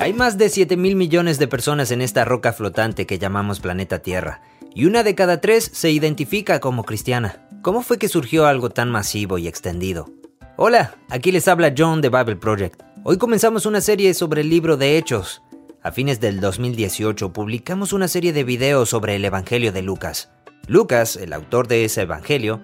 Hay más de 7 mil millones de personas en esta roca flotante que llamamos planeta Tierra, y una de cada tres se identifica como cristiana. ¿Cómo fue que surgió algo tan masivo y extendido? Hola, aquí les habla John de Bible Project. Hoy comenzamos una serie sobre el libro de Hechos. A fines del 2018 publicamos una serie de videos sobre el Evangelio de Lucas. Lucas, el autor de ese Evangelio,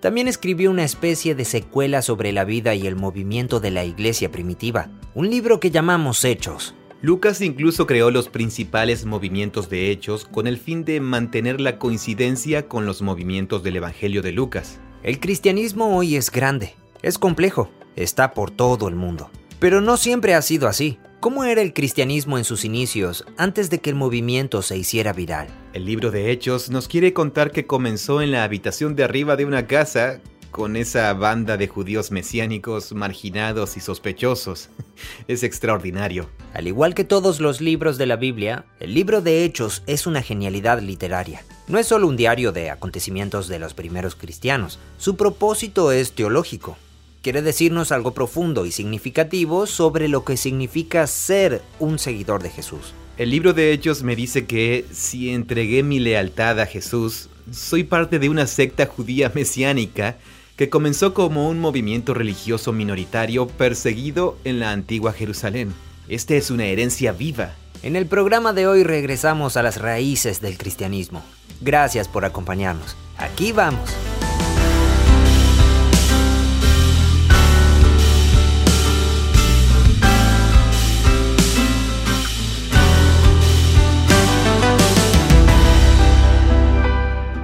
también escribió una especie de secuela sobre la vida y el movimiento de la iglesia primitiva, un libro que llamamos Hechos. Lucas incluso creó los principales movimientos de hechos con el fin de mantener la coincidencia con los movimientos del Evangelio de Lucas. El cristianismo hoy es grande, es complejo, está por todo el mundo. Pero no siempre ha sido así. ¿Cómo era el cristianismo en sus inicios antes de que el movimiento se hiciera viral? El libro de Hechos nos quiere contar que comenzó en la habitación de arriba de una casa con esa banda de judíos mesiánicos marginados y sospechosos. Es extraordinario. Al igual que todos los libros de la Biblia, el libro de Hechos es una genialidad literaria. No es solo un diario de acontecimientos de los primeros cristianos, su propósito es teológico quiere decirnos algo profundo y significativo sobre lo que significa ser un seguidor de Jesús. El libro de Hechos me dice que si entregué mi lealtad a Jesús, soy parte de una secta judía mesiánica que comenzó como un movimiento religioso minoritario perseguido en la antigua Jerusalén. Esta es una herencia viva. En el programa de hoy regresamos a las raíces del cristianismo. Gracias por acompañarnos. Aquí vamos.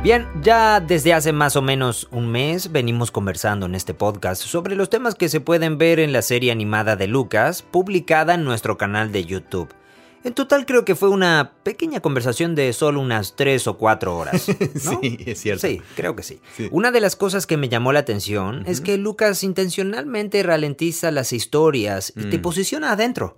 Bien, ya desde hace más o menos un mes venimos conversando en este podcast sobre los temas que se pueden ver en la serie animada de Lucas, publicada en nuestro canal de YouTube. En total creo que fue una pequeña conversación de solo unas tres o cuatro horas. sí, es cierto. Sí, creo que sí. Una de las cosas que me llamó la atención es que Lucas intencionalmente ralentiza las historias y te mm. posiciona adentro,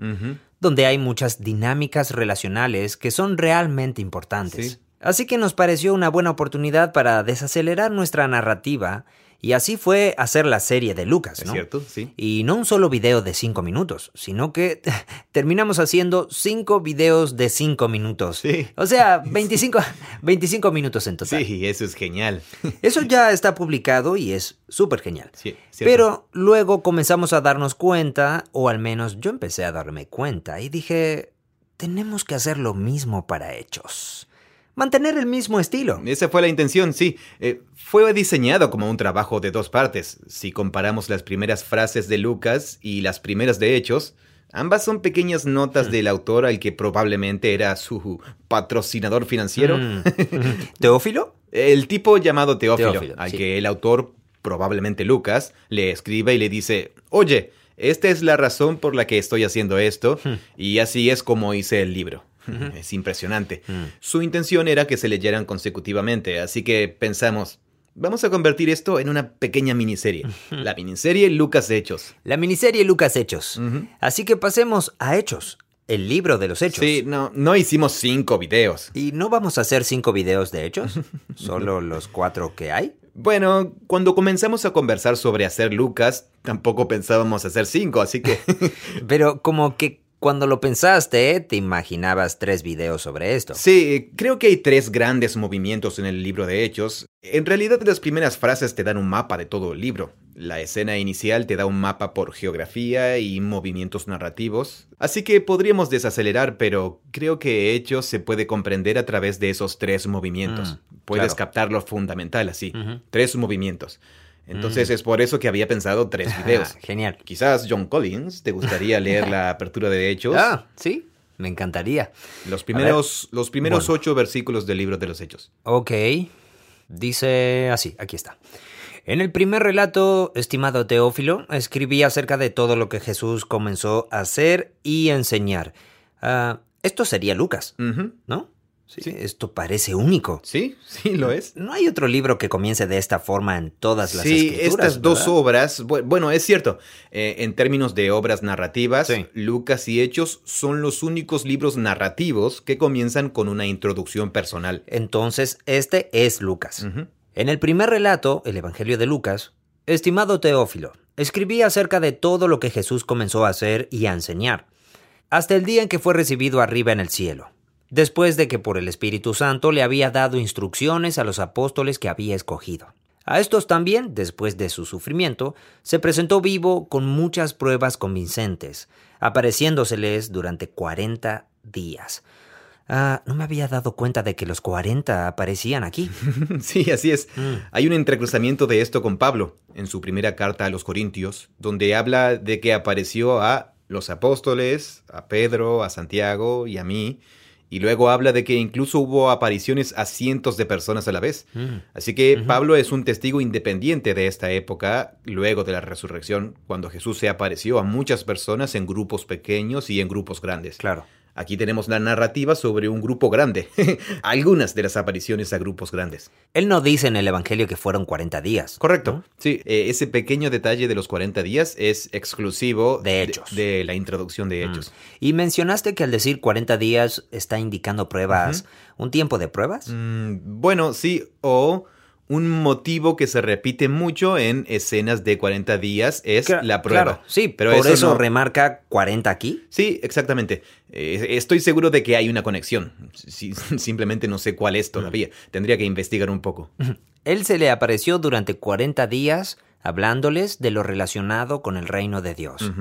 donde hay muchas dinámicas relacionales que son realmente importantes. Así que nos pareció una buena oportunidad para desacelerar nuestra narrativa y así fue hacer la serie de Lucas, ¿no? Es cierto, sí. Y no un solo video de cinco minutos, sino que terminamos haciendo cinco videos de cinco minutos. Sí. O sea, 25, 25 minutos en total. Sí, eso es genial. Eso ya está publicado y es súper genial. Sí, Pero luego comenzamos a darnos cuenta, o al menos yo empecé a darme cuenta, y dije, tenemos que hacer lo mismo para hechos mantener el mismo estilo. Esa fue la intención, sí. Eh, fue diseñado como un trabajo de dos partes. Si comparamos las primeras frases de Lucas y las primeras de Hechos, ambas son pequeñas notas mm. del autor al que probablemente era su patrocinador financiero. Mm. ¿Teófilo? El tipo llamado Teófilo, al que el autor, probablemente Lucas, le escribe y le dice, oye, esta es la razón por la que estoy haciendo esto, hmm. y así es como hice el libro. Es impresionante. Mm. Su intención era que se leyeran consecutivamente, así que pensamos, vamos a convertir esto en una pequeña miniserie. La miniserie Lucas Hechos. La miniserie Lucas Hechos. Así que pasemos a Hechos. El libro de los hechos. Sí, no, no hicimos cinco videos. ¿Y no vamos a hacer cinco videos de hechos? ¿Solo los cuatro que hay? Bueno, cuando comenzamos a conversar sobre hacer Lucas, tampoco pensábamos hacer cinco, así que... Pero como que cuando lo pensaste, te imaginabas tres videos sobre esto. Sí, creo que hay tres grandes movimientos en el libro de Hechos. En realidad las primeras frases te dan un mapa de todo el libro. La escena inicial te da un mapa por geografía y movimientos narrativos. Así que podríamos desacelerar, pero creo que Hechos se puede comprender a través de esos tres movimientos. Mm, Puedes captar lo fundamental así. Tres movimientos. Entonces mm. es por eso que había pensado tres videos. Genial. Quizás John Collins te gustaría leer la apertura de Hechos. Ah, sí, me encantaría. Los primeros, los primeros ocho versículos del libro de los Hechos. Ok. Dice así, aquí está. En el primer relato, estimado Teófilo, escribí acerca de todo lo que Jesús comenzó a hacer y enseñar. Ah, esto sería Lucas, ¿no? Sí. Esto parece único. Sí, sí, lo es. No hay otro libro que comience de esta forma en todas las sí, estas dos obras, bueno, es cierto, eh, en términos de obras narrativas, Lucas y Hechos son los únicos libros narrativos que comienzan con una introducción personal. Entonces, este es Lucas. En el primer relato, el Evangelio de Lucas, estimado Teófilo, escribí acerca de todo lo que Jesús comenzó a hacer y a enseñar hasta el día en que fue recibido arriba en el cielo, después de que por el Espíritu Santo le había dado instrucciones a los apóstoles que había escogido. A estos también, después de su sufrimiento, se presentó vivo con muchas pruebas convincentes, apareciéndoseles durante cuarenta días. Ah, no me había dado cuenta de que los cuarenta aparecían aquí. sí, así es. Mm. Hay un entrecruzamiento de esto con Pablo en su primera carta a los Corintios, donde habla de que apareció a los apóstoles, a Pedro, a Santiago y a mí, y luego habla de que incluso hubo apariciones a cientos de personas a la vez. Mm. Así que Pablo es un testigo independiente de esta época, luego de la resurrección, cuando Jesús se apareció a muchas personas en grupos pequeños y en grupos grandes. Claro. Aquí tenemos la narrativa sobre un grupo grande, algunas de las apariciones a grupos grandes. Él no dice en el Evangelio que fueron 40 días. Correcto, sí. Eh, ese pequeño detalle de los 40 días es exclusivo de Hechos. De, la introducción de mm. Hechos. Y mencionaste que al decir 40 días está indicando pruebas, ¿un tiempo de pruebas? Mm, bueno, sí, o un motivo que se repite mucho en escenas de 40 días es la prueba. Claro, sí, pero por eso, remarca 40 aquí. Sí, exactamente. Eh, estoy seguro de que hay una conexión. simplemente no sé cuál es todavía. Tendría que investigar un poco. Él se le apareció durante 40 días hablándoles de lo relacionado con el reino de Dios.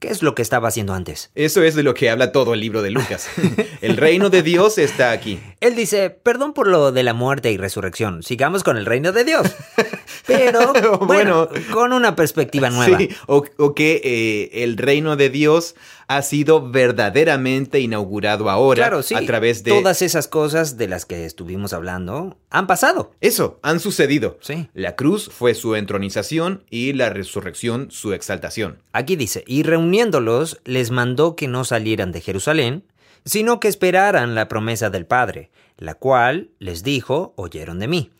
¿Qué es lo que estaba haciendo antes? Eso es de lo que habla todo el libro de Lucas. el reino de Dios está aquí. Él dice, perdón por lo de la muerte y resurrección, sigamos con el reino de Dios. Pero, bueno, con una perspectiva nueva. Sí, o, que eh, el reino de Dios ha sido verdaderamente inaugurado ahora claro, sí. a través de... Todas esas cosas de las que estuvimos hablando han pasado. Eso, han sucedido. Sí. La cruz fue su entronización y la resurrección su exaltación. Aquí dice, y reuniéndolos les mandó que no salieran de Jerusalén, sino que esperaran la promesa del Padre, la cual les dijo, oyeron de mí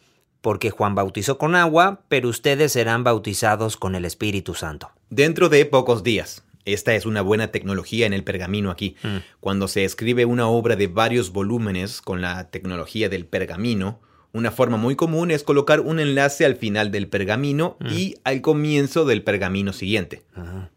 porque Juan bautizó con agua, pero ustedes serán bautizados con el Espíritu Santo. Dentro de pocos días. Esta es una buena tecnología en el pergamino aquí. Mm. Cuando se escribe una obra de varios volúmenes con la tecnología del pergamino, una forma muy común es colocar un enlace al final del pergamino mm. y al comienzo del pergamino siguiente.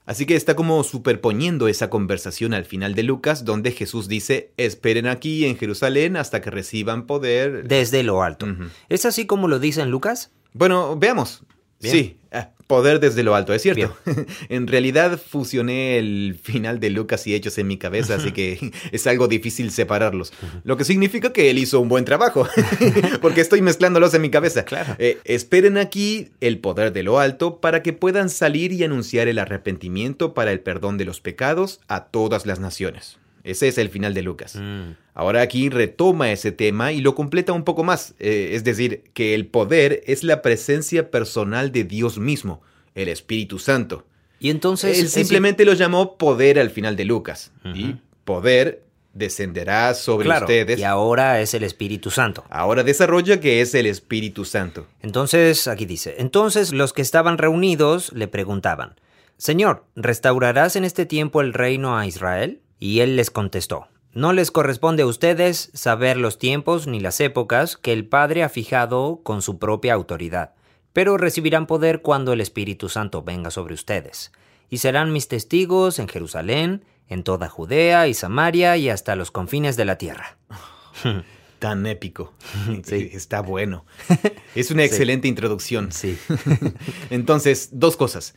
Así que está como superponiendo esa conversación al final de Lucas, donde Jesús dice, esperen aquí en Jerusalén hasta que reciban poder. Desde lo alto. ¿Es así como lo dice en Lucas? Bueno, veamos. Sí, ah, poder desde lo alto, es cierto. en realidad fusioné el final de Lucas y Hechos en mi cabeza, así que es algo difícil separarlos. Lo que significa que él hizo un buen trabajo, porque estoy mezclándolos en mi cabeza. Claro. Eh, esperen aquí el poder de lo alto para que puedan salir y anunciar el arrepentimiento para el perdón de los pecados a todas las naciones. Ese es el final de Lucas. Mm. Ahora aquí retoma ese tema y lo completa un poco más. Eh, es decir, que el poder es la presencia personal de Dios mismo, el Espíritu Santo. Y entonces... Él simplemente lo llamó poder al final de Lucas. Y poder descenderá sobre ustedes. Y ahora es el Espíritu Santo. Ahora desarrolla que es el Espíritu Santo. Entonces, aquí dice, entonces los que estaban reunidos le preguntaban, Señor, ¿restaurarás en este tiempo el reino a Israel? Y él les contestó, No les corresponde a ustedes saber los tiempos ni las épocas que el Padre ha fijado con su propia autoridad, pero recibirán poder cuando el Espíritu Santo venga sobre ustedes, y serán mis testigos en Jerusalén, en toda Judea y Samaria y hasta los confines de la tierra. Tan épico. Sí. Está bueno. Es una excelente introducción. Sí. Entonces, dos cosas.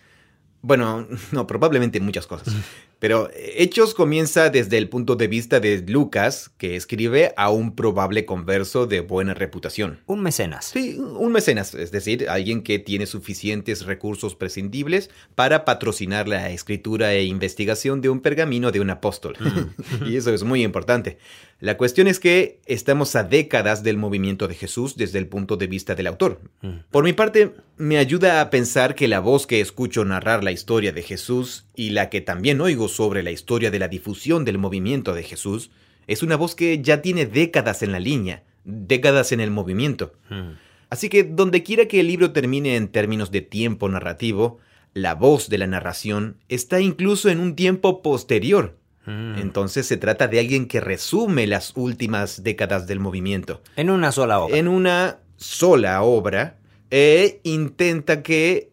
Bueno, no, probablemente muchas cosas. Pero Hechos comienza desde el punto de vista de Lucas, que escribe a un probable converso de buena reputación. Un mecenas. Sí, un mecenas, es decir, alguien que tiene suficientes recursos prescindibles para patrocinar la escritura e investigación de un pergamino de un apóstol. Mm. y eso es muy importante. La cuestión es que estamos a décadas del movimiento de Jesús desde el punto de vista del autor. Mm. Por mi parte, me ayuda a pensar que la voz que escucho narrar la historia de Jesús y la que también oigo sobre la historia de la difusión del movimiento de Jesús es una voz que ya tiene décadas en la línea, décadas en el movimiento. Mm. Así que donde quiera que el libro termine en términos de tiempo narrativo, la voz de la narración está incluso en un tiempo posterior Mm. Entonces se trata de alguien que resume las últimas décadas del movimiento. En una sola obra. En una sola obra. E intenta que,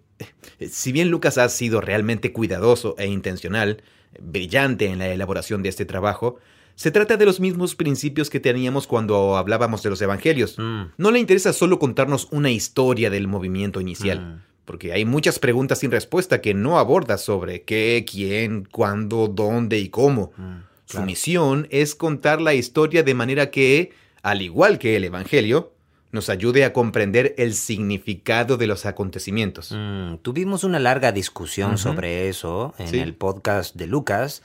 si bien Lucas ha sido realmente cuidadoso e intencional, brillante en la elaboración de este trabajo, se trata de los mismos principios que teníamos cuando hablábamos de los evangelios. Mm. No le interesa solo contarnos una historia del movimiento inicial, Mm. porque hay muchas preguntas sin respuesta que no aborda sobre qué, quién, cuándo, dónde y cómo. Mm, Su misión es contar la historia de manera que, al igual que el Evangelio, nos ayude a comprender el significado de los acontecimientos. Mm, tuvimos una larga discusión sobre eso en Sí. el podcast de Lucas,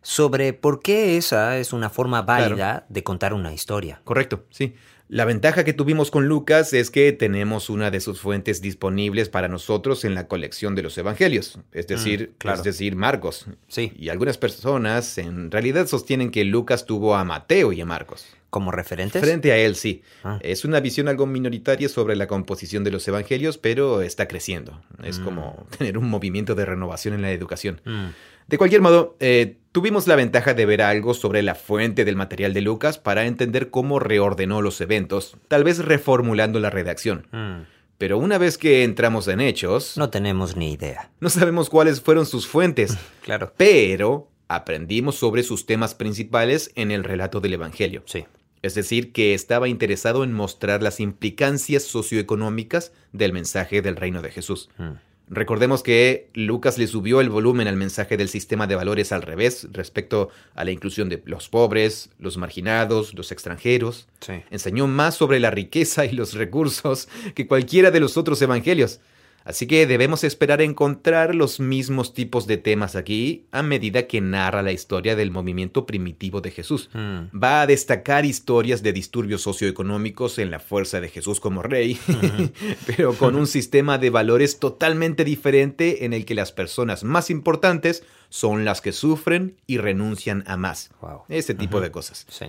sobre por qué esa es una forma válida de contar una historia. Correcto, sí. La ventaja que tuvimos con Lucas es que tenemos una de sus fuentes disponibles para nosotros en la colección de los evangelios, es decir, Mm, claro. es decir, Marcos. Sí, Y algunas personas en realidad sostienen que Lucas tuvo a Mateo y a Marcos. como referentes. Frente a él, sí. Ah. Es una visión algo minoritaria sobre la composición de los evangelios, pero está creciendo. Es Mm. como tener un movimiento de renovación en la educación. Mm, De cualquier modo, eh, tuvimos la ventaja de ver algo sobre la fuente del material de Lucas para entender cómo reordenó los eventos, tal vez reformulando la redacción. mm. Pero una vez que entramos en hechos, no, No tenemos ni idea. sabemos cuáles fueron sus fuentes, Claro. pero aprendimos sobre sus temas principales en el relato del Evangelio. Sí. Es decir, que estaba interesado en mostrar las implicancias socioeconómicas del mensaje del reino de Jesús. Mm, Recordemos que Lucas le subió el volumen al mensaje del sistema de valores al revés respecto a la inclusión de los pobres, los marginados, los extranjeros. Sí. Enseñó más sobre la riqueza y los recursos que cualquiera de los otros evangelios. Así que debemos esperar encontrar los mismos tipos de temas aquí a medida que narra la historia del movimiento primitivo de Jesús. Mm, Va a destacar historias de disturbios socioeconómicos en la fuerza de Jesús como rey, pero con un sistema de valores totalmente diferente en el que las personas más importantes son las que sufren y renuncian a más. wow. Ese tipo de cosas. Sí.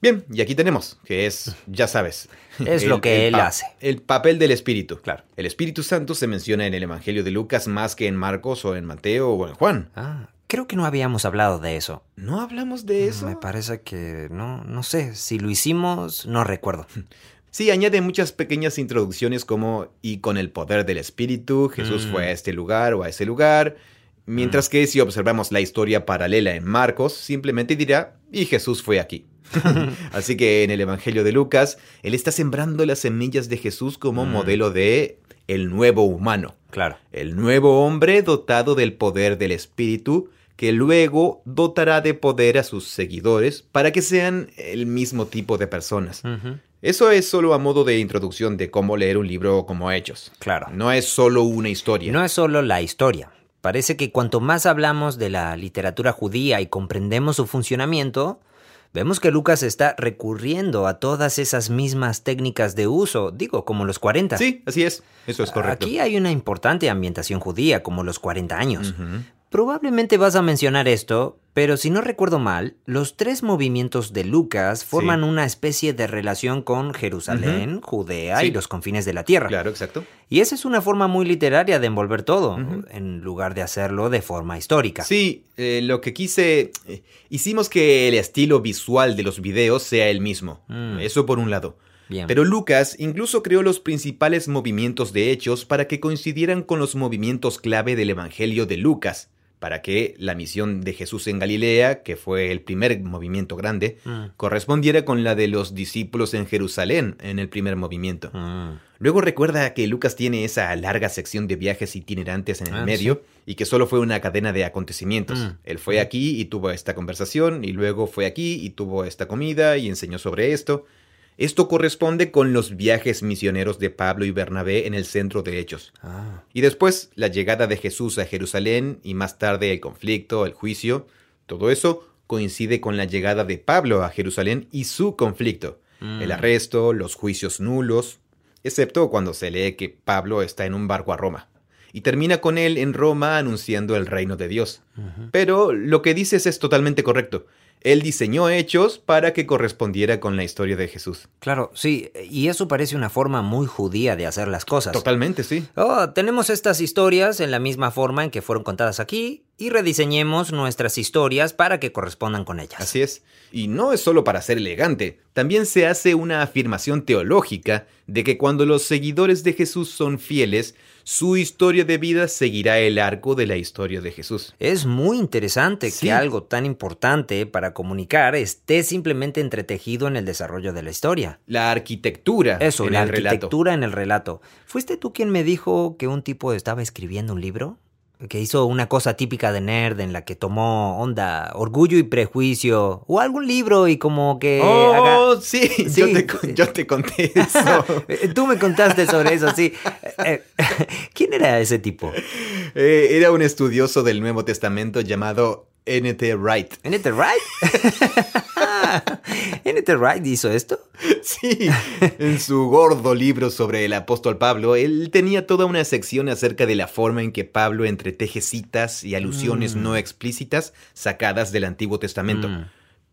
Bien, y aquí tenemos, que es, ya sabes. Es lo que él hace. El papel del Espíritu. Claro. El Espíritu Santo se menciona en el Evangelio de Lucas más que en Marcos o en Mateo o en Juan. Ah, creo que no habíamos hablado de eso. ¿No hablamos de eso? Me parece que no, no sé. Si lo hicimos, no recuerdo. Sí, añade muchas pequeñas introducciones como y con el poder del Espíritu, Jesús Mm. fue a este lugar o a ese lugar, mientras que si observamos la historia paralela en Marcos, simplemente dirá y Jesús fue aquí. Así que en el Evangelio de Lucas, él está sembrando las semillas de Jesús como Mm. modelo de el nuevo humano, Claro. el nuevo hombre dotado del poder del Espíritu, que luego dotará de poder a sus seguidores para que sean el mismo tipo de personas. Eso es solo a modo de introducción de cómo leer un libro como Hechos. Claro. No es solo una historia. No es solo la historia. Parece que cuanto más hablamos de la literatura judía y comprendemos su funcionamiento, vemos que Lucas está recurriendo a todas esas mismas técnicas de uso, digo, como los 40. Sí, así es. Eso es correcto. Aquí hay una importante ambientación judía, como los 40 años. Probablemente vas a mencionar esto, pero si no recuerdo mal, los tres movimientos de Lucas forman una especie de relación con Jerusalén, Judea y los confines de la tierra. Claro, exacto. Y esa es una forma muy literaria de envolver todo, en lugar de hacerlo de forma histórica. Sí, eh, lo que quise... eh, hicimos que el estilo visual de los videos sea el mismo. Mm. Eso por un lado. Bien. Pero Lucas incluso creó los principales movimientos de hechos para que coincidieran con los movimientos clave del Evangelio de Lucas, para que la misión de Jesús en Galilea, que fue el primer movimiento grande, Mm. correspondiera con la de los discípulos en Jerusalén en el primer movimiento. Mm. Luego recuerda que Lucas tiene esa larga sección de viajes itinerantes en el Ah, medio y que solo fue una cadena de acontecimientos. Mm. Él fue aquí y tuvo esta conversación y luego fue aquí y tuvo esta comida y enseñó sobre esto. Esto corresponde con los viajes misioneros de Pablo y Bernabé en el centro de Hechos. Ah. Y después la llegada de Jesús a Jerusalén y más tarde el conflicto, el juicio, todo eso coincide con la llegada de Pablo a Jerusalén y su conflicto, Mm. el arresto, los juicios nulos, excepto cuando se lee que Pablo está en un barco a Roma. Y termina con él en Roma anunciando el reino de Dios. Pero lo que dices es totalmente correcto. Él diseñó hechos para que correspondiera con la historia de Jesús. Claro, sí, y eso parece una forma muy judía de hacer las cosas. Totalmente, sí. Oh, tenemos estas historias en la misma forma en que fueron contadas aquí, y rediseñemos nuestras historias para que correspondan con ellas. Así es. Y no es solo para ser elegante, también se hace una afirmación teológica de que cuando los seguidores de Jesús son fieles, su historia de vida seguirá el arco de la historia de Jesús. Es muy interesante que algo tan importante para comunicar esté simplemente entretejido en el desarrollo de la historia. La arquitectura Eso, en la arquitectura en el relato. ¿Fuiste tú quien me dijo que un tipo estaba escribiendo un libro? Que hizo una cosa típica de nerd en la que tomó onda, orgullo y prejuicio, o algún libro y como que... Oh, sí, Yo, te, conté eso. Tú me contaste sobre eso, sí. Eh, ¿Quién era ese tipo? Eh, era un estudioso del Nuevo Testamento llamado N.T. Wright. ¿N.T. Wright? ¿N.T. Wright hizo esto? Sí, en su gordo libro sobre el apóstol Pablo, él tenía toda una sección acerca de la forma en que Pablo entreteje citas y alusiones mm. no explícitas sacadas del Antiguo Testamento, mm.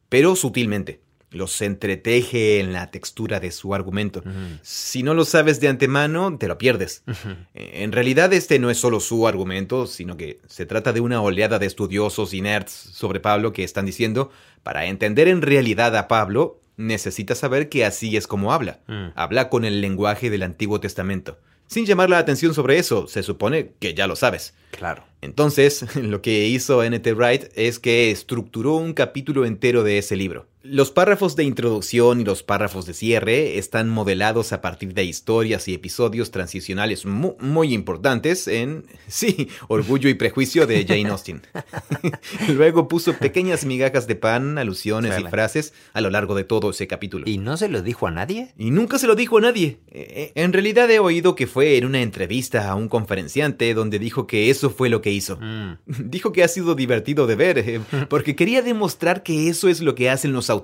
pero sutilmente los entreteje en la textura de su argumento. Si no lo sabes de antemano, te lo pierdes. En realidad este no es solo su argumento, sino que se trata de una oleada de estudiosos y nerds sobre Pablo que están diciendo, para entender en realidad a Pablo, necesitas saber que así es como habla. Habla con el lenguaje del Antiguo Testamento. Sin llamar la atención sobre eso, se supone que ya lo sabes. Claro. Entonces, lo que hizo N.T. Wright es que estructuró un capítulo entero de ese libro. Los párrafos de introducción y los párrafos de cierre están modelados a partir de historias y episodios transicionales muy, importantes en, sí, Orgullo y Prejuicio de Jane Austen. Luego puso pequeñas migajas de pan, alusiones y frases a lo largo de todo ese capítulo. ¿Y no se lo dijo a nadie? Y nunca se lo dijo a nadie. E, e, en realidad he oído que fue en una entrevista a un conferenciante donde dijo que eso fue lo que hizo. Mm. Dijo que ha sido divertido de ver, eh, porque quería demostrar que eso es lo que hacen los autores.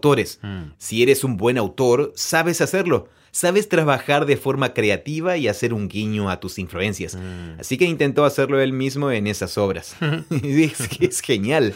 Mm. Si eres un buen autor, sabes hacerlo. Sabes trabajar de forma creativa y hacer un guiño a tus influencias. Mm. Así que intentó hacerlo él mismo en esas obras. es genial.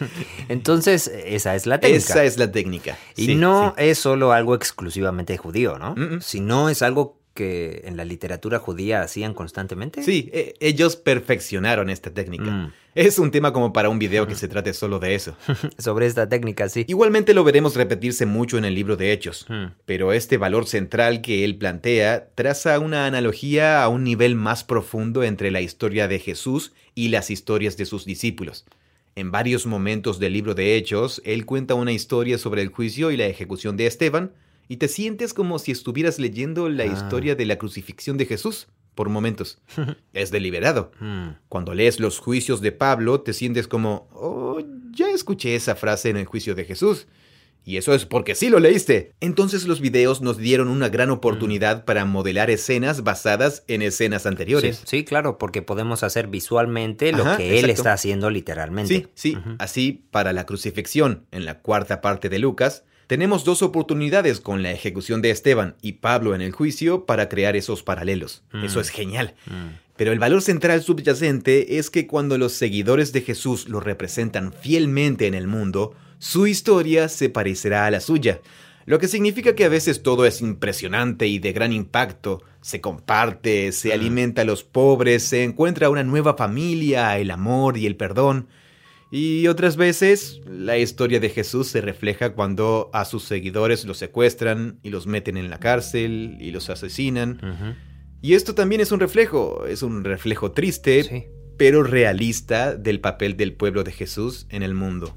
Entonces, esa es la técnica. Esa es la técnica. Y no es solo algo exclusivamente judío, ¿no? Sino es algo que en la literatura judía hacían constantemente? Sí, e, ellos perfeccionaron esta técnica. Mm. Es un tema como para un video que se trate solo de eso. Sobre esta técnica, sí. Igualmente lo veremos repetirse mucho en el libro de Hechos, mm. pero este valor central que él plantea traza una analogía a un nivel más profundo entre la historia de Jesús y las historias de sus discípulos. En varios momentos del libro de Hechos, él cuenta una historia sobre el juicio y la ejecución de Esteban, y te sientes como si estuvieras leyendo la ah. historia de la crucifixión de Jesús por momentos. es deliberado. Hmm. Cuando lees los juicios de Pablo, te sientes como, oh, ya escuché esa frase en el juicio de Jesús. Y eso es porque sí lo leíste. Entonces los videos nos dieron una gran oportunidad para modelar escenas basadas en escenas anteriores. Sí, claro, porque podemos hacer visualmente lo que él está haciendo literalmente. Sí, sí. Así, para la crucifixión, en la cuarta parte de Lucas, tenemos dos oportunidades con la ejecución de Esteban y Pablo en el juicio para crear esos paralelos. Mm. Eso es genial. Mm. Pero el valor central subyacente es que cuando los seguidores de Jesús lo representan fielmente en el mundo, su historia se parecerá a la suya. Lo que significa que a veces todo es impresionante y de gran impacto, se comparte, se mm. alimenta a los pobres, se encuentra una nueva familia, el amor y el perdón. Y otras veces la historia de Jesús se refleja cuando a sus seguidores los secuestran y los meten en la cárcel y los asesinan. Y esto también es un reflejo, es un reflejo triste, pero realista del papel del pueblo de Jesús en el mundo.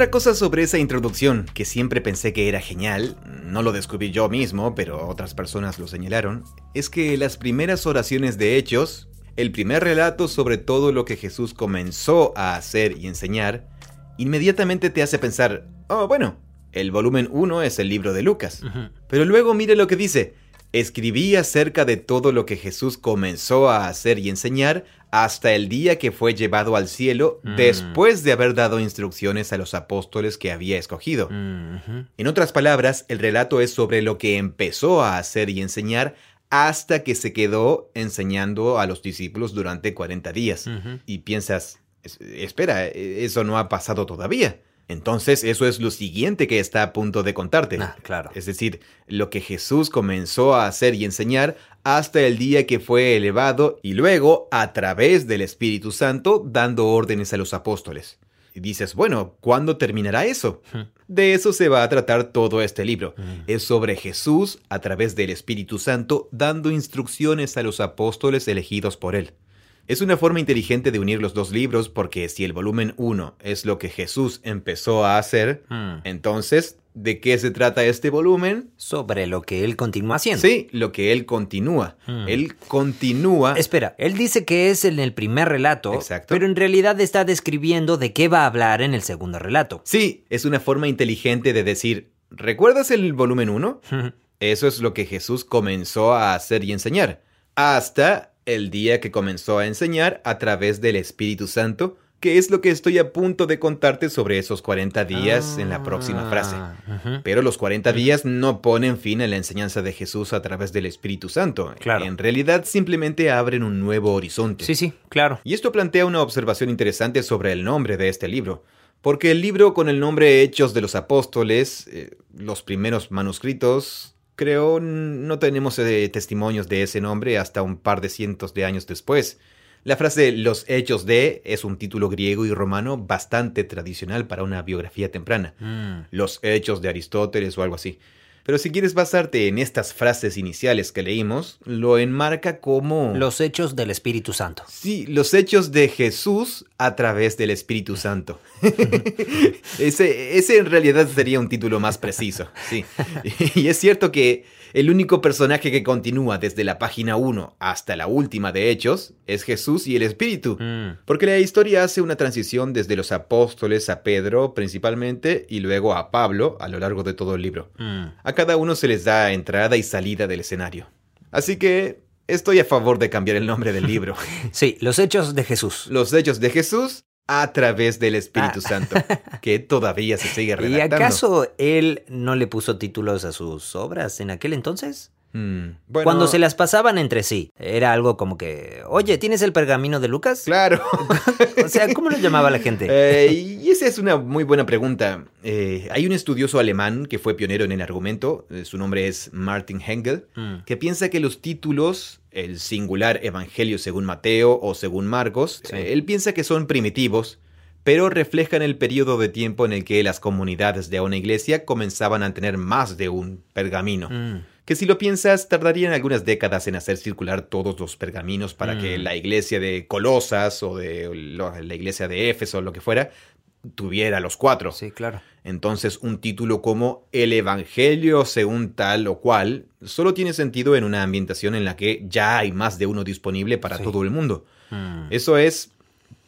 Otra cosa sobre esa introducción, que siempre pensé que era genial, no lo descubrí yo mismo, pero otras personas lo señalaron, es que las primeras oraciones de Hechos, el primer relato sobre todo lo que Jesús comenzó a hacer y enseñar, inmediatamente te hace pensar, oh bueno, el volumen 1 es el libro de Lucas. Pero luego mire lo que dice, escribí acerca de todo lo que Jesús comenzó a hacer y enseñar hasta el día que fue llevado al cielo mm. después de haber dado instrucciones a los apóstoles que había escogido. En otras palabras, el relato es sobre lo que empezó a hacer y enseñar hasta que se quedó enseñando a los discípulos durante 40 días. Y piensas, espera, eso no ha pasado todavía. Entonces, eso es lo siguiente que está a punto de contarte. Ah, claro. Es decir, lo que Jesús comenzó a hacer y enseñar hasta el día que fue elevado y luego, a través del Espíritu Santo, dando órdenes a los apóstoles. Y dices, bueno, ¿cuándo terminará eso? De eso se va a tratar todo este libro. Es sobre Jesús, a través del Espíritu Santo, dando instrucciones a los apóstoles elegidos por él. Es una forma inteligente de unir los dos libros porque si el volumen 1 es lo que Jesús empezó a hacer, Hmm. entonces, ¿de qué se trata este volumen? Sobre lo que él continúa haciendo. Sí, lo que él continúa. Hmm. Él continúa... Espera, él dice que es en el primer relato, Exacto. pero en realidad está describiendo de qué va a hablar en el segundo relato. Sí, es una forma inteligente de decir, ¿recuerdas el volumen 1? Eso es lo que Jesús comenzó a hacer y enseñar. Hasta el día que comenzó a enseñar a través del Espíritu Santo, que es lo que estoy a punto de contarte sobre esos 40 días en la próxima frase. Ah. Pero los 40 días no ponen fin a la enseñanza de Jesús a través del Espíritu Santo. Claro. En realidad simplemente abren un nuevo horizonte. Sí, sí, claro. Y esto plantea una observación interesante sobre el nombre de este libro. Porque el libro con el nombre Hechos de los Apóstoles, eh, los primeros manuscritos, creo no tenemos eh, testimonios de ese nombre hasta un par de cientos de años después. La frase Los Hechos de es un título griego y romano bastante tradicional para una biografía temprana. Mm. Los Hechos de Aristóteles o algo así. Pero si quieres basarte en estas frases iniciales que leímos, lo enmarca como... Los hechos del Espíritu Santo. Sí, los hechos de Jesús a través del Espíritu Santo. ese, ese en realidad sería un título más preciso, sí. Y es cierto que el único personaje que continúa desde la página 1 hasta la última de Hechos es Jesús y el Espíritu. Mm. Porque la historia hace una transición desde los apóstoles a Pedro principalmente y luego a Pablo a lo largo de todo el libro. Mm. A cada uno se les da entrada y salida del escenario. Así que estoy a favor de cambiar el nombre del libro. Sí, los hechos de Jesús. Los hechos de Jesús a través del Espíritu Ah. Santo, que todavía se sigue ¿Y redactando. acaso él no le puso títulos a sus obras en aquel entonces? Mm, bueno, Cuando se las pasaban entre sí, era algo como que, oye, ¿tienes el pergamino de Lucas? Claro. O sea, ¿cómo lo llamaba la gente? Eh, y esa es una muy buena pregunta. Eh, hay un estudioso alemán que fue pionero en el argumento, eh, su nombre es Martin Hengel, Mm. que piensa que los títulos, el singular Evangelio según Mateo o según Marcos, Sí. eh, él piensa que son primitivos, pero reflejan el periodo de tiempo en el que las comunidades de una iglesia comenzaban a tener más de un pergamino. Mm. Que si lo piensas, tardarían algunas décadas en hacer circular todos los pergaminos para que Mm. la iglesia de Colosas o de la iglesia de Éfeso o lo que fuera tuviera los cuatro. Sí, claro. Entonces, un título como El Evangelio según tal o cual solo tiene sentido en una ambientación en la que ya hay más de uno disponible para Sí. todo el mundo. Mm. Eso es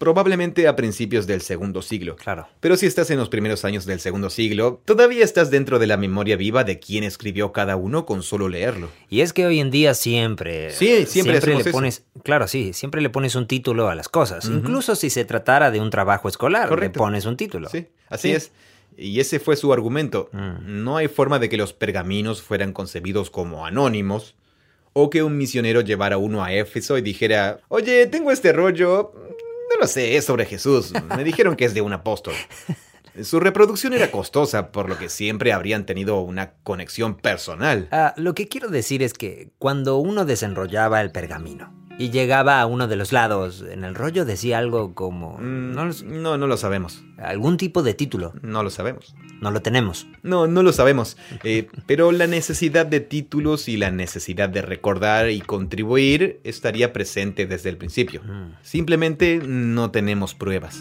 probablemente a principios del segundo siglo. Claro. Pero si estás en los primeros años del segundo siglo, todavía estás dentro de la memoria viva de quién escribió cada uno con solo leerlo. Y es que hoy en día siempre. Sí, siempre hacemos le eso. pones. Claro, sí, siempre le pones un título a las cosas. Incluso si se tratara de un trabajo escolar, Correcto. le pones un título. Sí, así Sí. es. Y ese fue su argumento. Mm. No hay forma de que los pergaminos fueran concebidos como anónimos, o que un misionero llevara uno a Éfeso y dijera, oye, tengo este rollo, no lo sé, sobre Jesús, me dijeron que es de un apóstol. Su reproducción era costosa, por lo que siempre habrían tenido una conexión personal. Ah, lo que quiero decir es que cuando uno desenrollaba el pergamino y llegaba a uno de los lados, en el rollo decía algo como. Mm, No no, no lo sabemos. algún tipo de título. No lo sabemos. No lo tenemos. No, no lo sabemos. Eh, pero la necesidad de títulos y la necesidad de recordar y contribuir estaría presente desde el principio. Mm. Simplemente no tenemos pruebas.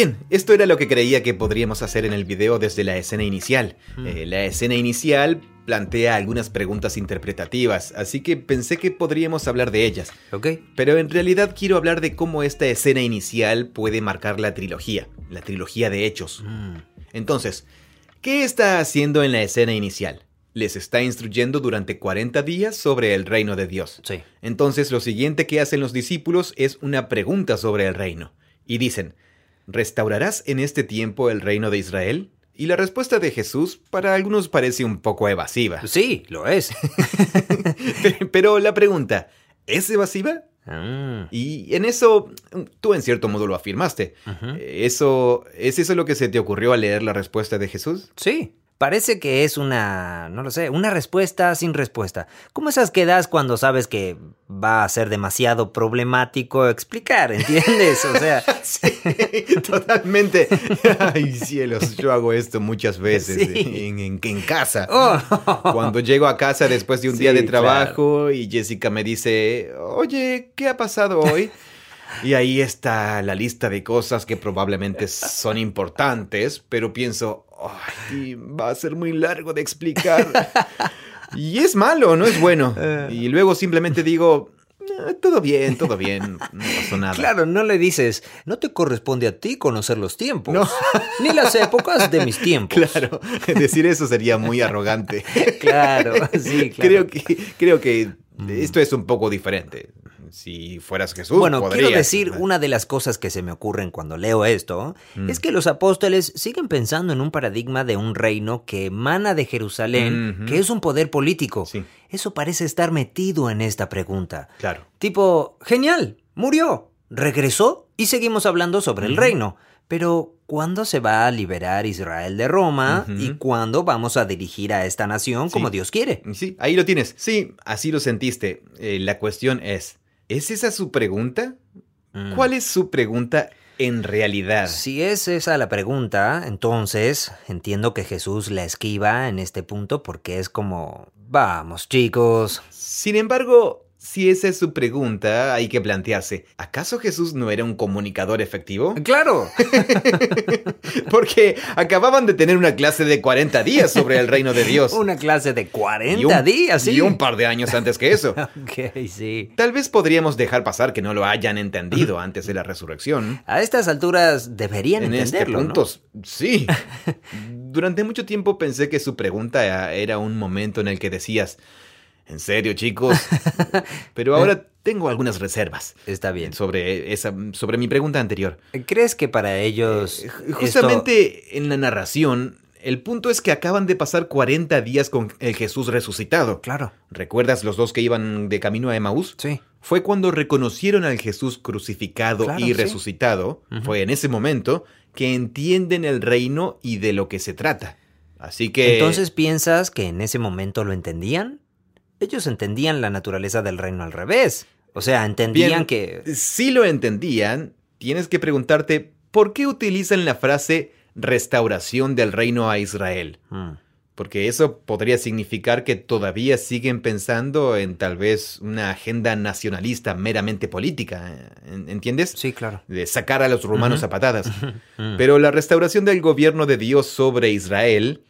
Bien, esto era lo que creía que podríamos hacer en el video desde la escena inicial. Mm. Eh, la escena inicial plantea algunas preguntas interpretativas, así que pensé que podríamos hablar de ellas. ¿Ok? Pero en realidad quiero hablar de cómo esta escena inicial puede marcar la trilogía, la trilogía de hechos. Mm. Entonces, ¿Qué está haciendo en la escena inicial? Les está instruyendo durante 40 días sobre el reino de Dios. Sí. Entonces lo siguiente que hacen los discípulos es una pregunta sobre el reino. Y dicen, ¿restaurarás en este tiempo el reino de Israel? Y la respuesta de Jesús para algunos parece un poco evasiva. Sí, lo es. Pero la pregunta, ¿es evasiva? Ah, Y en eso, tú en cierto modo lo afirmaste. Eso, ¿Es eso lo que se te ocurrió al leer la respuesta de Jesús? Sí. Parece que es una, no lo sé, una respuesta sin respuesta. Como esas que das cuando sabes que va a ser demasiado problemático explicar, ¿entiendes? O sea, Sí, totalmente. Ay, cielos, yo hago esto muchas veces Sí. en, en- en casa. oh, Cuando llego a casa después de un Sí, día de trabajo y Jessica me dice, oye, ¿qué ha pasado hoy? Y ahí está la lista de cosas que probablemente son importantes, pero pienso, ay, va a ser muy largo de explicar. Y es malo, no es bueno. Y luego simplemente digo, "Eh, todo bien, todo bien, no pasó nada. claro, no le dices, no te corresponde a ti conocer los tiempos, No. ni las épocas de mis tiempos. Claro, decir eso sería muy arrogante. Claro, sí, claro. Creo que, creo que esto es un poco diferente. Si fueras Jesús, Bueno, podrías. quiero decir, una de las cosas que se me ocurren cuando leo esto Mm. es que los apóstoles siguen pensando en un paradigma de un reino que emana de Jerusalén, que es un poder político. Sí. Eso parece estar metido en esta pregunta. Claro. Tipo, genial, murió, regresó y seguimos hablando sobre el reino. Pero, ¿cuándo se va a liberar Israel de Roma y cuándo vamos a dirigir a esta nación como Sí. Dios quiere? Sí, ahí lo tienes. Sí, así lo sentiste. Eh, la cuestión es, ¿es esa su pregunta? Mm. ¿Cuál es su pregunta en realidad? Si es esa la pregunta, entonces entiendo que Jesús la esquiva en este punto porque es como, vamos chicos, Sin embargo, si esa es su pregunta, hay que plantearse, ¿acaso Jesús no era un comunicador efectivo? claro, Porque acababan de tener una clase de 40 días sobre el reino de Dios. una clase de 40 Y un- días, sí. Y un par de años antes que eso. Ok, sí. Tal vez podríamos dejar pasar que no lo hayan entendido antes de la resurrección. A estas alturas deberían En este entenderlo, punto, ¿no? sí. Durante mucho tiempo pensé que su pregunta era un momento en el que decías, ¿en serio, chicos? Pero ahora tengo algunas reservas Está bien. sobre, esa, sobre mi pregunta anterior. ¿Crees que para ellos... Eh, esto- Justamente en la narración, el punto es que acaban de pasar 40 días con el Jesús resucitado. Claro, ¿Recuerdas los dos que iban de camino a Emaús? sí. Fue cuando reconocieron al Jesús crucificado Claro, y sí. resucitado, fue en ese momento que entienden el reino y de lo que se trata. Así que... Entonces, ¿piensas que en ese momento lo entendían? Ellos entendían la naturaleza del reino al revés. O sea, entendían Bien, que... Si lo entendían, tienes que preguntarte por qué utilizan la frase restauración del reino a Israel. Mm, Porque eso podría significar que todavía siguen pensando en tal vez una agenda nacionalista meramente política, ¿en- ¿entiendes? sí, claro. De sacar a los romanos a patadas. Pero la restauración del gobierno de Dios sobre Israel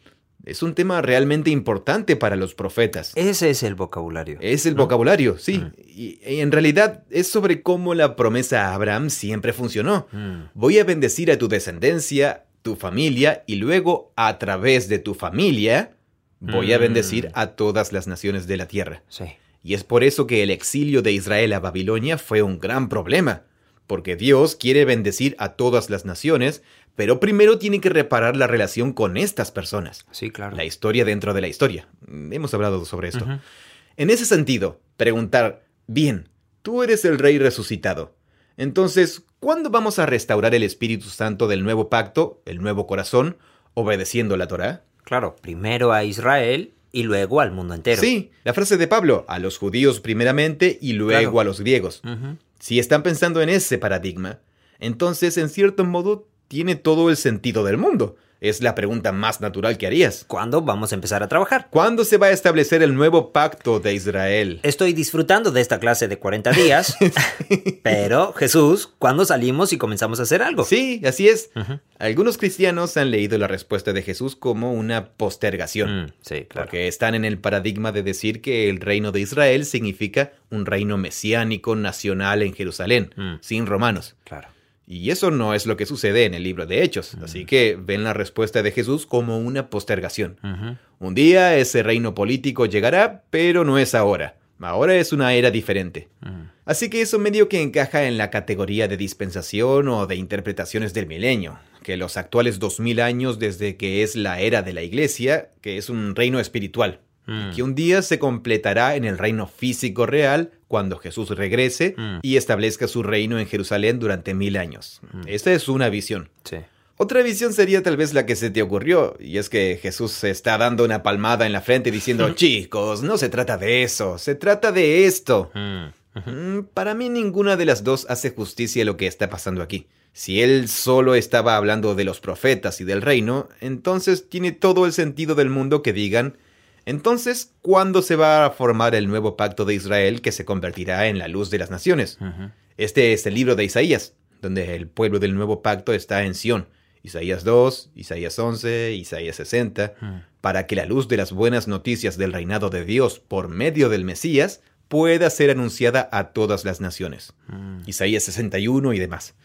es un tema realmente importante para los profetas. Ese es el vocabulario. Es el ¿no? vocabulario, sí. Mm. Y, y en realidad es sobre cómo la promesa a Abraham siempre funcionó. Mm, Voy a bendecir a tu descendencia, tu familia, y luego a través de tu familia voy a Mm. bendecir a todas las naciones de la tierra. sí. Y es por eso que el exilio de Israel a Babilonia fue un gran problema, porque Dios quiere bendecir a todas las naciones, pero primero tiene que reparar la relación con estas personas. Sí, claro. La historia dentro de la historia. Mm, Hemos hablado sobre esto. En ese sentido, preguntar, bien, tú eres el rey resucitado. Entonces, ¿cuándo vamos a restaurar el Espíritu Santo del nuevo pacto, el nuevo corazón, obedeciendo la Torá? Claro, primero a Israel y luego al mundo entero. Sí, la frase de Pablo, a los judíos primeramente y luego Claro. a los griegos. Si están pensando en ese paradigma, entonces en cierto modo tiene todo el sentido del mundo. Es la pregunta más natural que harías. ¿Cuándo vamos a empezar a trabajar? ¿Cuándo se va a establecer el nuevo pacto de Israel? Estoy disfrutando de esta clase de 40 días, pero Jesús, ¿cuándo salimos y comenzamos a hacer algo? Sí, así es. Algunos cristianos han leído la respuesta de Jesús como una postergación, Mm, sí, claro. porque están en el paradigma de decir que el reino de Israel significa un reino mesiánico nacional en Jerusalén, Mm. sin romanos. Claro. Y eso no es lo que sucede en el libro de Hechos. Así que ven la respuesta de Jesús como una postergación. Un día ese reino político llegará, pero no es ahora. Ahora es una era diferente. Así que eso medio que encaja en la categoría de dispensación o de interpretaciones del milenio, que los actuales dos mil años desde que es la era de la iglesia, que es un reino espiritual, y que un día se completará en el reino físico real cuando Jesús regrese y establezca su reino en Jerusalén durante mil años. Esta es una visión. Sí. Otra visión sería tal vez la que se te ocurrió, y es que Jesús se está dando una palmada en la frente diciendo, chicos, no se trata de eso, se trata de esto. Mm, para mí ninguna de las dos hace justicia a lo que está pasando aquí. Si él solo estaba hablando de los profetas y del reino, entonces tiene todo el sentido del mundo que digan, entonces, ¿cuándo se va a formar el nuevo pacto de Israel que se convertirá en la luz de las naciones? Este es el libro de Isaías, donde el pueblo del nuevo pacto está en Sión. Isaías 2, Isaías 11, Isaías 60, para que la luz de las buenas noticias del reinado de Dios por medio del Mesías pueda ser anunciada a todas las naciones. Isaías 61 y demás.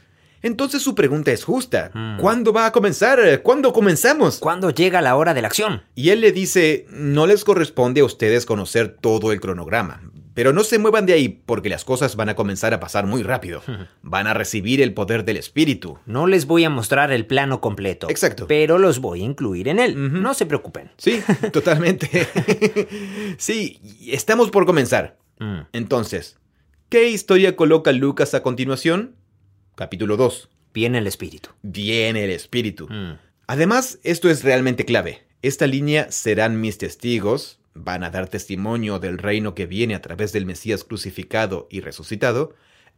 Entonces su pregunta es justa. ¿Cuándo va a comenzar? ¿Cuándo comenzamos? ¿Cuándo llega la hora de la acción? Y él le dice, no les corresponde a ustedes conocer todo el cronograma. Pero no se muevan de ahí porque las cosas van a comenzar a pasar muy rápido. Van a recibir el poder del Espíritu. No les voy a mostrar el plano completo. Exacto. Pero los voy a incluir en él. No se preocupen. Sí, totalmente. sí, estamos por comenzar. Mm. Entonces, ¿qué historia coloca Lucas a continuación? Capítulo 2. Viene el Espíritu. Viene el Espíritu. Mm. Además, esto es realmente clave. Esta línea serán mis testigos, van a dar testimonio del reino que viene a través del Mesías crucificado y resucitado,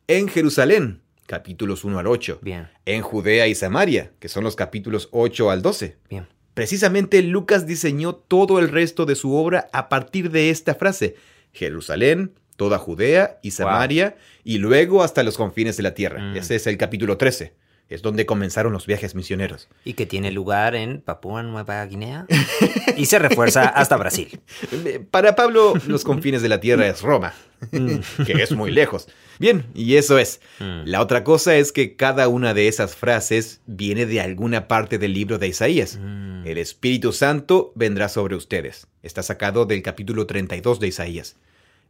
en Jerusalén, capítulos 1 al 8, Bien. en Judea y Samaria, que son los capítulos 8 al 12. Bien. Precisamente Lucas diseñó todo el resto de su obra a partir de esta frase, Jerusalén, toda Judea y Samaria, y luego hasta los confines de la tierra. Mm. Ese es el capítulo 13. Es donde comenzaron los viajes misioneros. Y que tiene lugar en Papúa Nueva Guinea. y se refuerza hasta Brasil. Para Pablo, los confines de la tierra es Roma, que es muy lejos. Bien, y eso es. Mm. La otra cosa es que cada una de esas frases viene de alguna parte del libro de Isaías. Mm. El Espíritu Santo vendrá sobre ustedes. Está sacado del capítulo 32 de Isaías.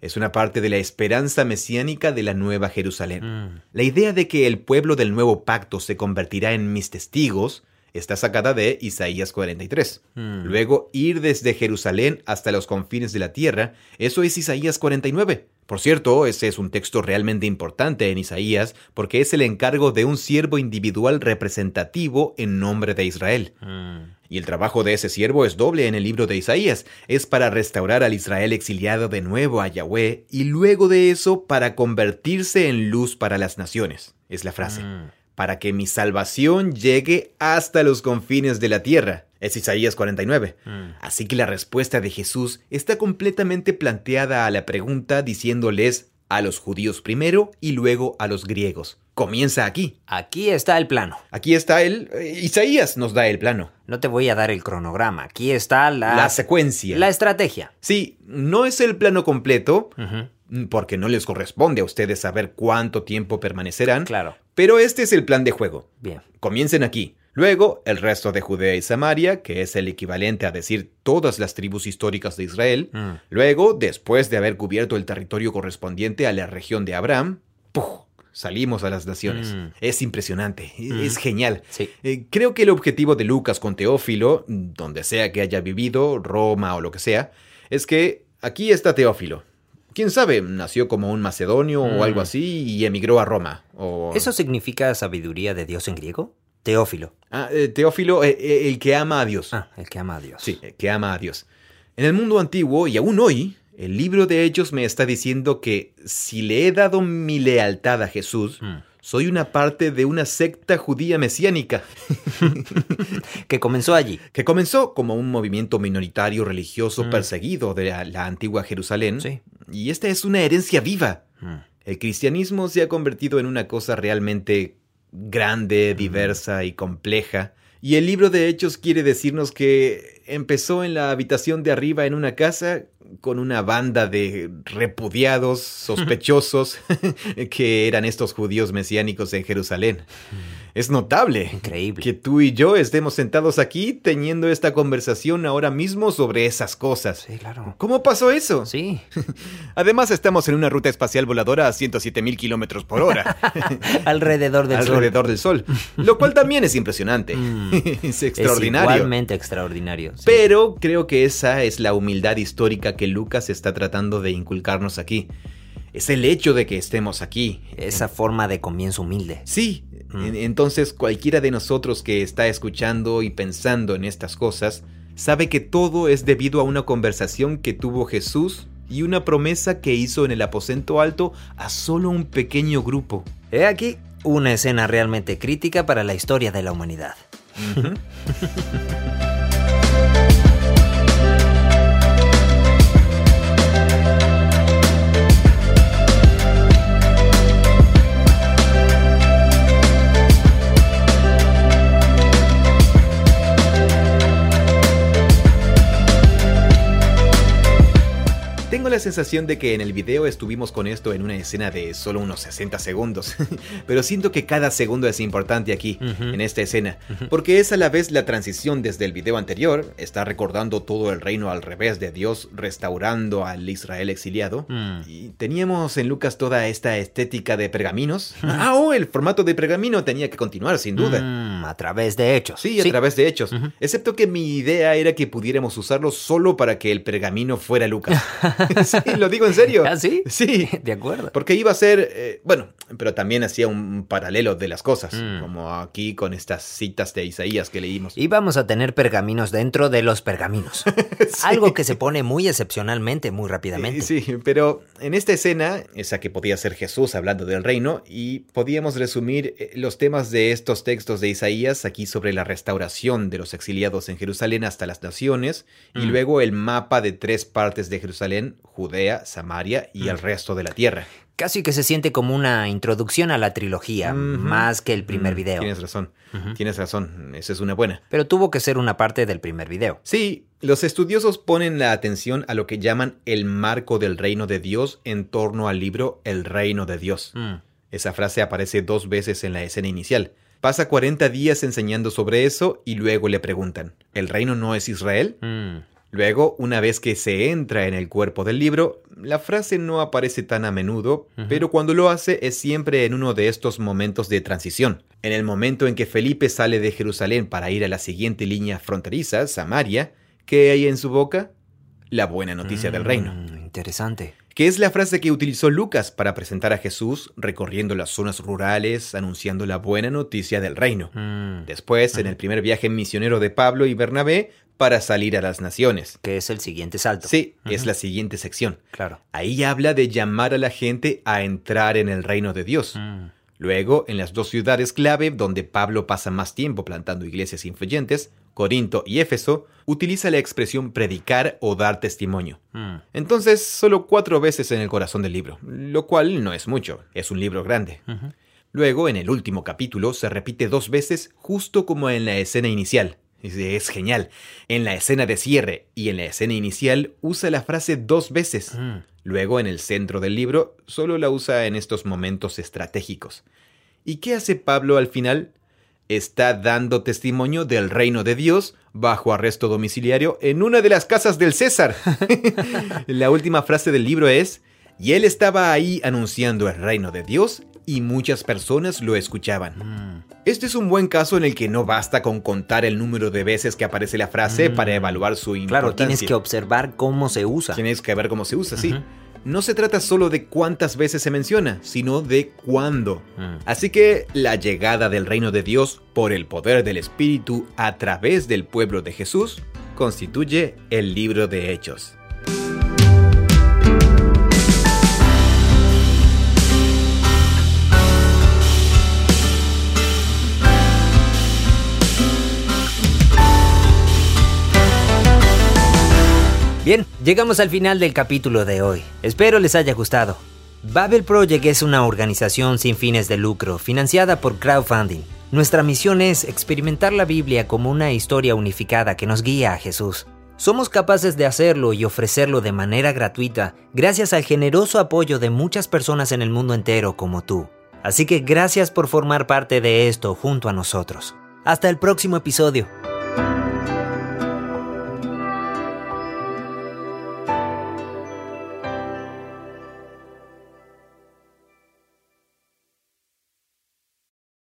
Es una parte de la esperanza mesiánica de la Nueva Jerusalén. Mm. La idea de que el pueblo del nuevo pacto se convertirá en mis testigos está sacada de Isaías 43. Mm. Luego, ir desde Jerusalén hasta los confines de la tierra, eso es Isaías 49. Por cierto, ese es un texto realmente importante en Isaías porque es el encargo de un siervo individual representativo en nombre de Israel. Mm. Y el trabajo de ese siervo es doble en el libro de Isaías. Es para restaurar al Israel exiliado de nuevo a Yahweh y luego de eso para convertirse en luz para las naciones. Es la frase. Mm. Para que mi salvación llegue hasta los confines de la tierra. Es Isaías 49. Mm. Así que la respuesta de Jesús está completamente planteada a la pregunta diciéndoles a los judíos primero y luego a los griegos. Comienza aquí. Aquí está el plano. Aquí está el... eh, Isaías nos da el plano. No te voy a dar el cronograma. Aquí está la, La secuencia. la estrategia. Sí, no es el plano completo, porque no les corresponde a ustedes saber cuánto tiempo permanecerán, Claro. Pero este es el plan de juego. Bien. Comiencen aquí. Luego, el resto de Judea y Samaria, que es el equivalente a decir todas las tribus históricas de Israel. Mm. Luego, después de haber cubierto el territorio correspondiente a la región de Abraham, ¡puf! salimos a las naciones. Mm. Es impresionante, Mm. es genial. Sí. Eh, creo que el objetivo de Lucas con Teófilo, donde sea que haya vivido, Roma o lo que sea, es que aquí está Teófilo. Quién sabe, nació como un macedonio Mm. o algo así y emigró a Roma. O... ¿Eso significa sabiduría de Dios en griego? Teófilo. Ah, eh, Teófilo, eh, eh, el que ama a Dios. Ah, el que ama a Dios. Sí, eh, que ama a Dios. En el mundo antiguo y aún hoy, el libro de Hechos me está diciendo que si le he dado mi lealtad a Jesús, Mm. Soy una parte de una secta judía mesiánica. Que comenzó allí. que comenzó como un movimiento minoritario religioso Mm. perseguido de la, la antigua Jerusalén. Sí. Y esta es una herencia viva. Mm. El cristianismo se ha convertido en una cosa realmente grande, diversa y compleja. Y el libro de Hechos quiere decirnos que empezó en la habitación de arriba en una casa con una banda de repudiados, sospechosos, que eran estos judíos mesiánicos en Jerusalén. Es notable Increíble. que tú y yo estemos sentados aquí teniendo esta conversación ahora mismo sobre esas cosas. Sí, claro. ¿Cómo pasó eso? Sí. Además, estamos en una ruta espacial voladora a 107 mil kilómetros por hora, Alrededor del sol. alrededor del Sol, lo cual también es impresionante. Mm. es Es extraordinario. igualmente extraordinario. sí. Pero creo que esa es la humildad histórica que Lucas está tratando de inculcarnos aquí. Es el hecho de que estemos aquí. Esa forma de comienzo humilde. Sí, Mm. en- entonces cualquiera de nosotros que está escuchando y pensando en estas cosas, sabe que todo es debido a una conversación que tuvo Jesús y una promesa que hizo en el aposento alto a solo un pequeño grupo. He aquí una escena realmente crítica para la historia de la humanidad. Tengo la sensación de que en el video estuvimos con esto en una escena de solo unos 60 segundos, pero siento que cada segundo es importante aquí, Ujú. en esta escena, porque es a la vez la transición desde el video anterior, está recordando todo el reino al revés de Dios restaurando al Israel exiliado, Mm. y teníamos en Lucas toda esta estética de pergaminos. ah, oh, el formato de pergamino tenía que continuar, sin duda. Mm, a través de hechos. Sí, a través de hechos. Excepto que mi idea era que pudiéramos usarlo solo para que el pergamino fuera Lucas. sí, lo digo en serio. ¿Ah, sí? Sí. De acuerdo. Porque iba a ser, eh, bueno, pero también hacía un paralelo de las cosas, Mm. como aquí con estas citas de Isaías que leímos. Y vamos a tener pergaminos dentro de los pergaminos. Algo que se pone muy excepcionalmente, muy rápidamente. Sí, pero en esta escena, esa que podía ser Jesús hablando del reino, y podíamos resumir eh, los temas de estos textos de Isaías aquí sobre la restauración de los exiliados en Jerusalén hasta las naciones, y Mm. luego el mapa de tres partes de Jerusalén, Judea, Samaria y Mm. el resto de la tierra. Casi que se siente como una introducción a la trilogía, más que el primer Mm, video. Tienes razón, tienes razón, esa es una buena. Pero tuvo que ser una parte del primer video. Sí, los estudiosos ponen la atención a lo que llaman el marco del reino de Dios en torno al libro El reino de Dios. Mm. Esa frase aparece dos veces en la escena inicial. Pasa 40 días enseñando sobre eso y luego le preguntan, ¿el reino no es Israel? Mm. Luego, una vez que se entra en el cuerpo del libro, la frase no aparece tan a menudo, pero cuando lo hace es siempre en uno de estos momentos de transición. En el momento en que Felipe sale de Jerusalén para ir a la siguiente línea fronteriza, Samaria, ¿qué hay en su boca? La buena noticia del reino. Mm, Interesante. Que es la frase que utilizó Lucas para presentar a Jesús recorriendo las zonas rurales, anunciando la buena noticia del reino. Mm. Después, en el primer viaje misionero de Pablo y Bernabé, para salir a las naciones. Que es el siguiente salto. Sí, es la siguiente sección. Claro. Ahí habla de llamar a la gente a entrar en el reino de Dios. Mm. Luego, en las dos ciudades clave donde Pablo pasa más tiempo plantando iglesias influyentes, Corinto y Éfeso, utiliza la expresión predicar o dar testimonio. Mm. Entonces, solo cuatro veces en el corazón del libro, lo cual no es mucho, es un libro grande. Luego, en el último capítulo, se repite dos veces, justo como en la escena inicial. Es, genial. En la escena de cierre y en la escena inicial usa la frase dos veces. Mm. Luego, en el centro del libro, solo la usa en estos momentos estratégicos. ¿Y qué hace Pablo al final? Está dando testimonio del reino de Dios bajo arresto domiciliario en una de las casas del César. la última frase del libro es, y él estaba ahí anunciando el reino de Dios y muchas personas lo escuchaban. Mm. Este es un buen caso en el que no basta con contar el número de veces que aparece la frase Mm. para evaluar su importancia. Claro, tienes que observar cómo se usa. Tienes que ver cómo se usa, sí. No se trata solo de cuántas veces se menciona, sino de cuándo. Mm. Así que la llegada del reino de Dios por el poder del Espíritu a través del pueblo de Jesús constituye el libro de Hechos. Bien, llegamos al final del capítulo de hoy. Espero les haya gustado. Babel Project es una organización sin fines de lucro, financiada por crowdfunding. Nuestra misión es experimentar la Biblia como una historia unificada que nos guía a Jesús. Somos capaces de hacerlo y ofrecerlo de manera gratuita gracias al generoso apoyo de muchas personas en el mundo entero como tú. Así que gracias por formar parte de esto junto a nosotros. Hasta el próximo episodio.